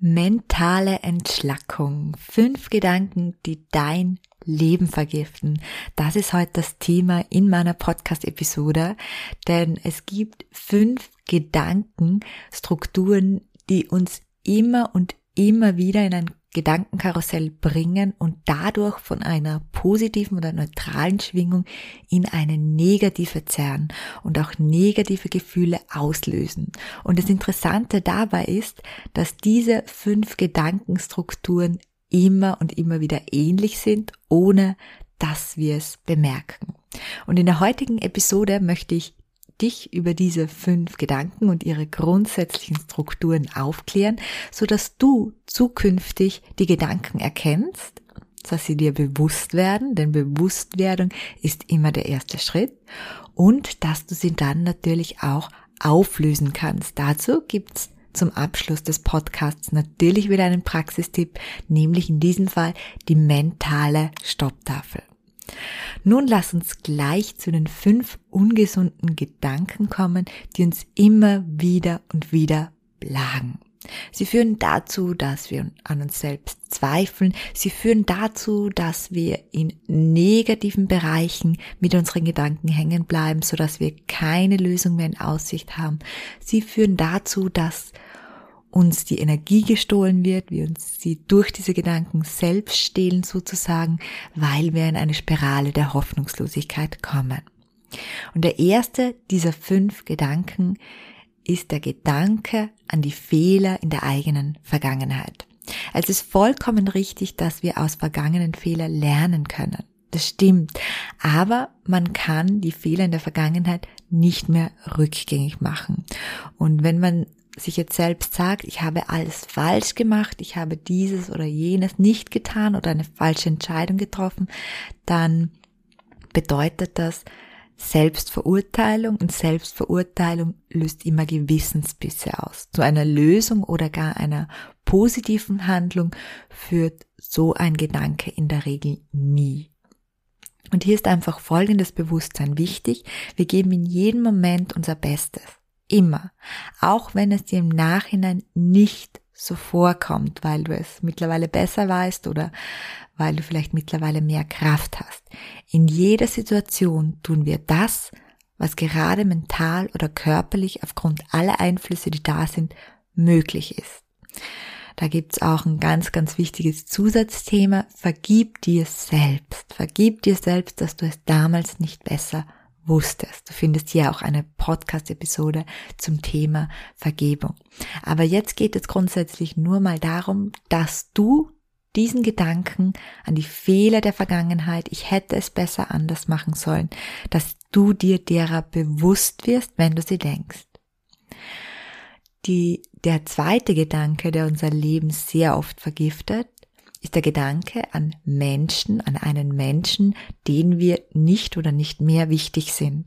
Mentale Entschlackung. Fünf Gedanken, die dein Leben vergiften. Das ist heute das Thema in meiner Podcast-Episode, denn es gibt fünf Gedankenstrukturen, die uns immer und immer wieder in ein Gedankenkarussell bringen und dadurch von einer positiven oder neutralen Schwingung in eine negative zerren und auch negative Gefühle auslösen. Und das Interessante dabei ist, dass diese fünf Gedankenstrukturen immer und immer wieder ähnlich sind, ohne dass wir es bemerken. Und in der heutigen Episode möchte ich dich über diese fünf Gedanken und ihre grundsätzlichen Strukturen aufklären, so dass du zukünftig die Gedanken erkennst, dass sie dir bewusst werden, denn Bewusstwerdung ist immer der erste Schritt und dass du sie dann natürlich auch auflösen kannst. Dazu gibt's zum Abschluss des Podcasts natürlich wieder einen Praxistipp, nämlich in diesem Fall die mentale Stopptafel. Nun lass uns gleich zu den fünf ungesunden Gedanken kommen, die uns immer wieder und wieder plagen. Sie führen dazu, dass wir an uns selbst zweifeln. Sie führen dazu, dass wir in negativen Bereichen mit unseren Gedanken hängen bleiben, sodass wir keine Lösung mehr in Aussicht haben. Sie führen dazu, dass uns die Energie gestohlen wird, wir uns sie durch diese Gedanken selbst stehlen sozusagen, weil wir in eine Spirale der Hoffnungslosigkeit kommen. Und der erste dieser fünf Gedanken ist der Gedanke an die Fehler in der eigenen Vergangenheit. Es ist vollkommen richtig, dass wir aus vergangenen Fehlern lernen können. Das stimmt. Aber man kann die Fehler in der Vergangenheit nicht mehr rückgängig machen. Und wenn man sich jetzt selbst sagt, ich habe alles falsch gemacht, ich habe dieses oder jenes nicht getan oder eine falsche Entscheidung getroffen, dann bedeutet das Selbstverurteilung und Selbstverurteilung löst immer Gewissensbisse aus. Zu einer Lösung oder gar einer positiven Handlung führt so ein Gedanke in der Regel nie. Und hier ist einfach folgendes Bewusstsein wichtig. Wir geben in jedem Moment unser Bestes. Immer. Auch wenn es dir im Nachhinein nicht so vorkommt, weil du es mittlerweile besser weißt oder weil du vielleicht mittlerweile mehr Kraft hast. In jeder Situation tun wir das, was gerade mental oder körperlich aufgrund aller Einflüsse, die da sind, möglich ist. Da gibt's auch ein ganz, ganz wichtiges Zusatzthema. Vergib dir selbst. Vergib dir selbst, dass du es damals nicht besser wusstest. Du findest hier auch eine Podcast-Episode zum Thema Vergebung. Aber jetzt geht es grundsätzlich nur mal darum, dass du diesen Gedanken an die Fehler der Vergangenheit, ich hätte es besser anders machen sollen, dass du dir derer bewusst wirst, wenn du sie denkst. Die, der zweite Gedanke, der unser Leben sehr oft vergiftet, ist der Gedanke an Menschen, an einen Menschen, den wir nicht oder nicht mehr wichtig sind.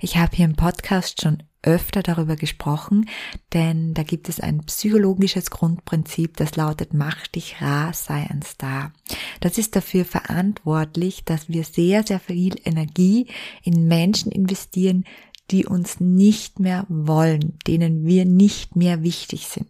Ich habe hier im Podcast schon öfter darüber gesprochen, denn da gibt es ein psychologisches Grundprinzip, das lautet, mach dich rar, sei ein Star. Das ist dafür verantwortlich, dass wir sehr, sehr viel Energie in Menschen investieren, die uns nicht mehr wollen, denen wir nicht mehr wichtig sind.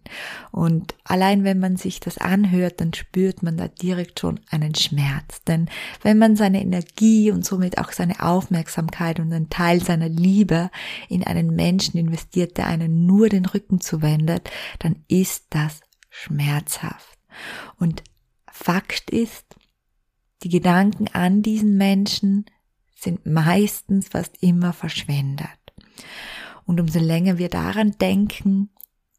Und allein wenn man sich das anhört, dann spürt man da direkt schon einen Schmerz. Denn wenn man seine Energie und somit auch seine Aufmerksamkeit und einen Teil seiner Liebe in einen Menschen investiert, der einen nur den Rücken zuwendet, dann ist das schmerzhaft. Und Fakt ist, die Gedanken an diesen Menschen sind meistens fast immer verschwendet. Und umso länger wir daran denken,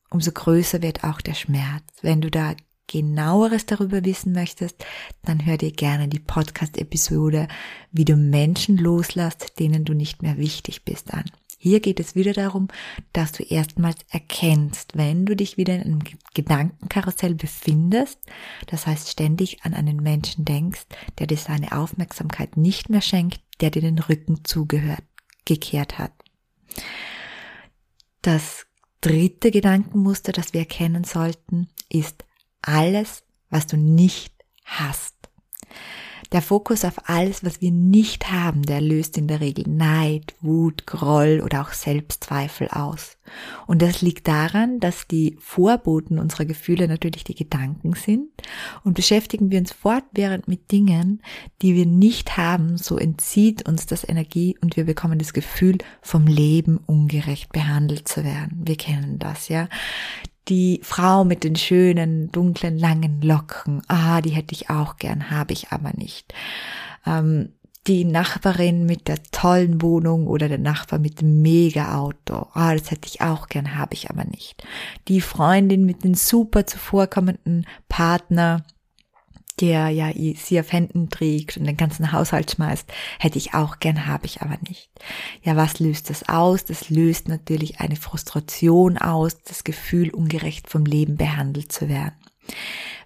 umso größer wird auch der Schmerz. Wenn du da genaueres darüber wissen möchtest, dann hör dir gerne die Podcast-Episode, wie du Menschen loslässt, denen du nicht mehr wichtig bist an. Hier geht es wieder darum, dass du erstmals erkennst, wenn du dich wieder in einem Gedankenkarussell befindest, das heißt ständig an einen Menschen denkst, der dir seine Aufmerksamkeit nicht mehr schenkt, der dir den Rücken zugehört, gekehrt hat. Das dritte Gedankenmuster, das wir erkennen sollten, ist alles, was du nicht hast. Der Fokus auf alles, was wir nicht haben, der löst in der Regel Neid, Wut, Groll oder auch Selbstzweifel aus. Und das liegt daran, dass die Vorboten unserer Gefühle natürlich die Gedanken sind und beschäftigen wir uns fortwährend mit Dingen, die wir nicht haben, so entzieht uns das Energie und wir bekommen das Gefühl, vom Leben ungerecht behandelt zu werden. Wir kennen das, ja die Frau mit den schönen, dunklen, langen Locken, ah, die hätte ich auch gern, habe ich aber nicht. Ähm, die Nachbarin mit der tollen Wohnung oder der Nachbar mit dem Mega-Auto, ah, das hätte ich auch gern, habe ich aber nicht. Die Freundin mit den super zuvorkommenden Partner, der ja sie auf Händen trägt und den ganzen Haushalt schmeißt, hätte ich auch gern, habe ich aber nicht. Ja, was löst das aus? Das löst natürlich eine Frustration aus, das Gefühl, ungerecht vom Leben behandelt zu werden.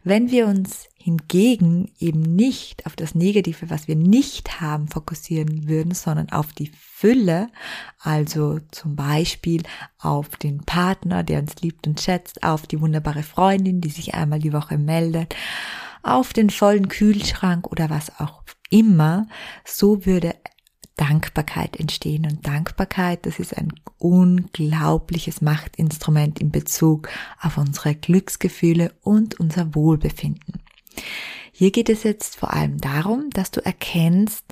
Wenn wir uns hingegen eben nicht auf das Negative, was wir nicht haben, fokussieren würden, sondern auf die Fülle, also zum Beispiel auf den Partner, der uns liebt und schätzt, auf die wunderbare Freundin, die sich einmal die Woche meldet, auf den vollen Kühlschrank oder was auch immer, so würde Dankbarkeit entstehen. Und Dankbarkeit, das ist ein unglaubliches Machtinstrument in Bezug auf unsere Glücksgefühle und unser Wohlbefinden. Hier geht es jetzt vor allem darum, dass du erkennst,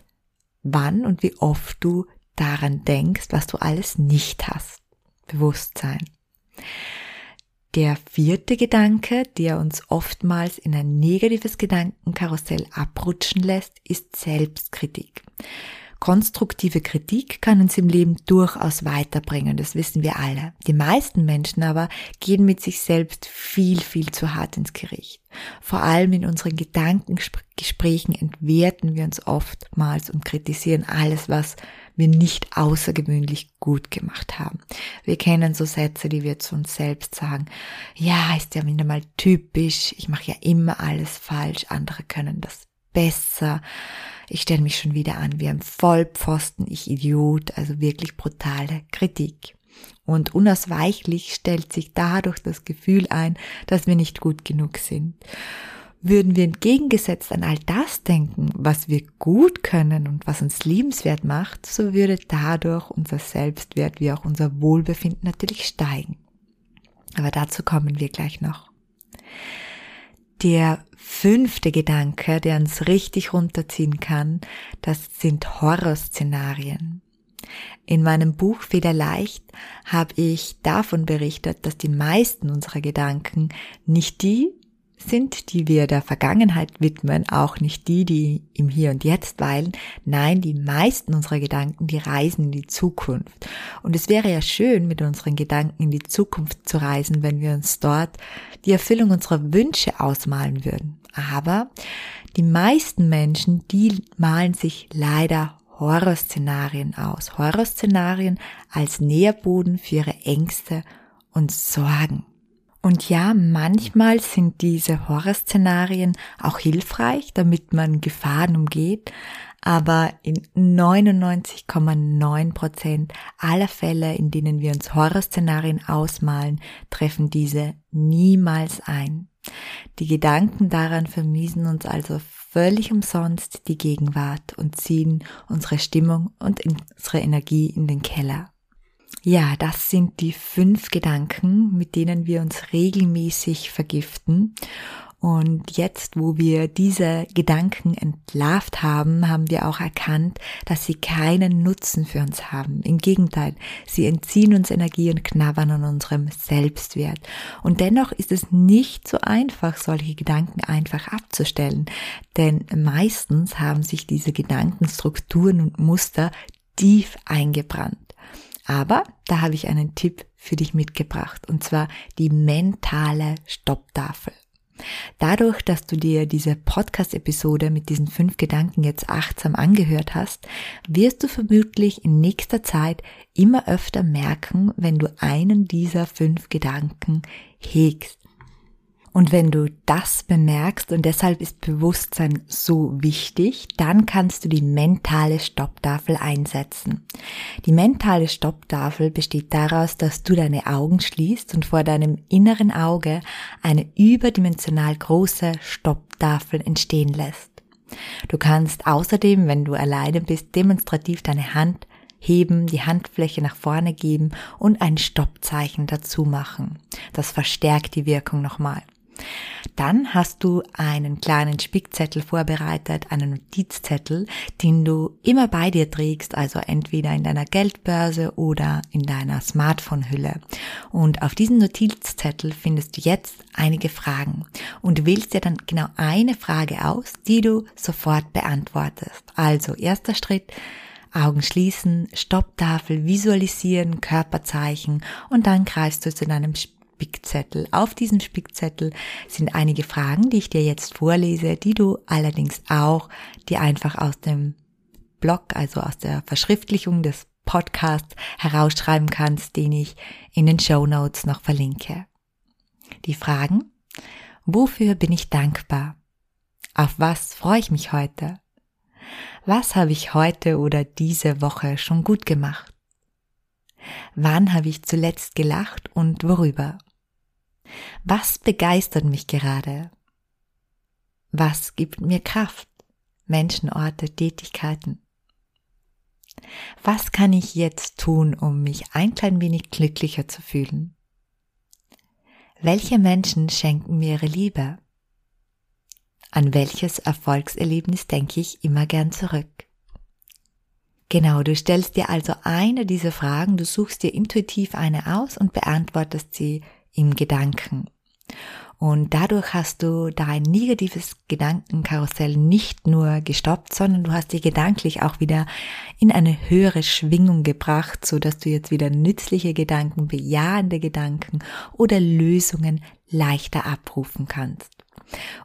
wann und wie oft du daran denkst, was du alles nicht hast. Bewusstsein. Der vierte Gedanke, der uns oftmals in ein negatives Gedankenkarussell abrutschen lässt, ist Selbstkritik. Konstruktive Kritik kann uns im Leben durchaus weiterbringen, das wissen wir alle. Die meisten Menschen aber gehen mit sich selbst viel, viel zu hart ins Gericht. Vor allem in unseren Gedankengesprächen entwerten wir uns oftmals und kritisieren alles, was wir nicht außergewöhnlich gut gemacht haben. Wir kennen so Sätze, die wir zu uns selbst sagen. Ja, ist ja wieder mal typisch. Ich mache ja immer alles falsch. Andere können das besser. Ich stelle mich schon wieder an wie ein Vollpfosten, ich Idiot, also wirklich brutale Kritik. Und unausweichlich stellt sich dadurch das Gefühl ein, dass wir nicht gut genug sind. Würden wir entgegengesetzt an all das denken, was wir gut können und was uns liebenswert macht, so würde dadurch unser Selbstwert wie auch unser Wohlbefinden natürlich steigen. Aber dazu kommen wir gleich noch. Der fünfte Gedanke, der uns richtig runterziehen kann, das sind Horrorszenarien. In meinem Buch Federleicht habe ich davon berichtet, dass die meisten unserer Gedanken nicht die sind, die wir der Vergangenheit widmen, auch nicht die, die im Hier und Jetzt weilen. Nein, die meisten unserer Gedanken, die reisen in die Zukunft. Und es wäre ja schön, mit unseren Gedanken in die Zukunft zu reisen, wenn wir uns dort die Erfüllung unserer Wünsche ausmalen würden. Aber die meisten Menschen, die malen sich leider Horrorszenarien aus. Horrorszenarien als Nährboden für ihre Ängste und Sorgen. Und ja, manchmal sind diese Horrorszenarien auch hilfreich, damit man Gefahren umgeht, aber in 99,9 Prozent aller Fälle, in denen wir uns Horrorszenarien ausmalen, treffen diese niemals ein. Die Gedanken daran vermiesen uns also völlig umsonst die Gegenwart und ziehen unsere Stimmung und unsere Energie in den Keller. Ja, das sind die fünf Gedanken, mit denen wir uns regelmäßig vergiften. Und jetzt, wo wir diese Gedanken entlarvt haben, haben wir auch erkannt, dass sie keinen Nutzen für uns haben. Im Gegenteil, sie entziehen uns Energie und knabbern an unserem Selbstwert. Und dennoch ist es nicht so einfach, solche Gedanken einfach abzustellen. Denn meistens haben sich diese Gedankenstrukturen und Muster tief eingebrannt. Aber da habe ich einen Tipp für dich mitgebracht, und zwar die mentale Stopptafel. Dadurch, dass du dir diese Podcast-Episode mit diesen fünf Gedanken jetzt achtsam angehört hast, wirst du vermutlich in nächster Zeit immer öfter merken, wenn du einen dieser fünf Gedanken hegst. Und wenn du das bemerkst und deshalb ist Bewusstsein so wichtig, dann kannst du die mentale Stopptafel einsetzen. Die mentale Stopptafel besteht daraus, dass du deine Augen schließt und vor deinem inneren Auge eine überdimensional große Stopptafel entstehen lässt. Du kannst außerdem, wenn du alleine bist, demonstrativ deine Hand heben, die Handfläche nach vorne geben und ein Stoppzeichen dazu machen. Das verstärkt die Wirkung nochmal. Dann hast du einen kleinen Spickzettel vorbereitet, einen Notizzettel, den du immer bei dir trägst, also entweder in deiner Geldbörse oder in deiner Smartphone-Hülle. Und auf diesem Notizzettel findest du jetzt einige Fragen und wählst dir dann genau eine Frage aus, die du sofort beantwortest. Also erster Schritt, Augen schließen, Stopptafel visualisieren, Körperzeichen und dann greifst du zu deinem Spickzettel. Auf diesem Spickzettel sind einige Fragen, die ich dir jetzt vorlese, die du allerdings auch dir einfach aus dem Blog, also aus der Verschriftlichung des Podcasts herausschreiben kannst, den ich in den Show Notes noch verlinke. Die Fragen, wofür bin ich dankbar? Auf was freue ich mich heute? Was habe ich heute oder diese Woche schon gut gemacht? Wann habe ich zuletzt gelacht und worüber? Was begeistert mich gerade? Was gibt mir Kraft? Menschen, Orte, Tätigkeiten. Was kann ich jetzt tun, um mich ein klein wenig glücklicher zu fühlen? Welche Menschen schenken mir ihre Liebe? An welches Erfolgserlebnis denke ich immer gern zurück? Genau, du stellst dir also eine dieser Fragen, du suchst dir intuitiv eine aus und beantwortest sie im Gedanken. Und dadurch hast du dein negatives Gedankenkarussell nicht nur gestoppt, sondern du hast dich gedanklich auch wieder in eine höhere Schwingung gebracht, so dass du jetzt wieder nützliche Gedanken, bejahende Gedanken oder Lösungen leichter abrufen kannst.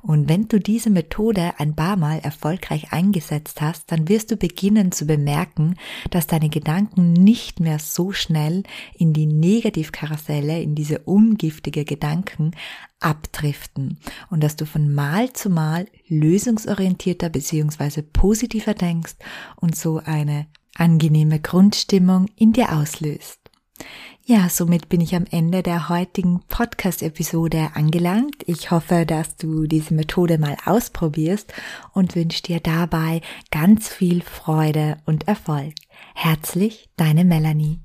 Und wenn du diese Methode ein paar Mal erfolgreich eingesetzt hast, dann wirst du beginnen zu bemerken, dass deine Gedanken nicht mehr so schnell in die Negativkarusselle, in diese ungiftige Gedanken abdriften und dass du von Mal zu Mal lösungsorientierter bzw. positiver denkst und so eine angenehme Grundstimmung in dir auslöst. Ja, somit bin ich am Ende der heutigen Podcast-Episode angelangt. Ich hoffe, dass du diese Methode mal ausprobierst und wünsche dir dabei ganz viel Freude und Erfolg. Herzlich, deine Melanie.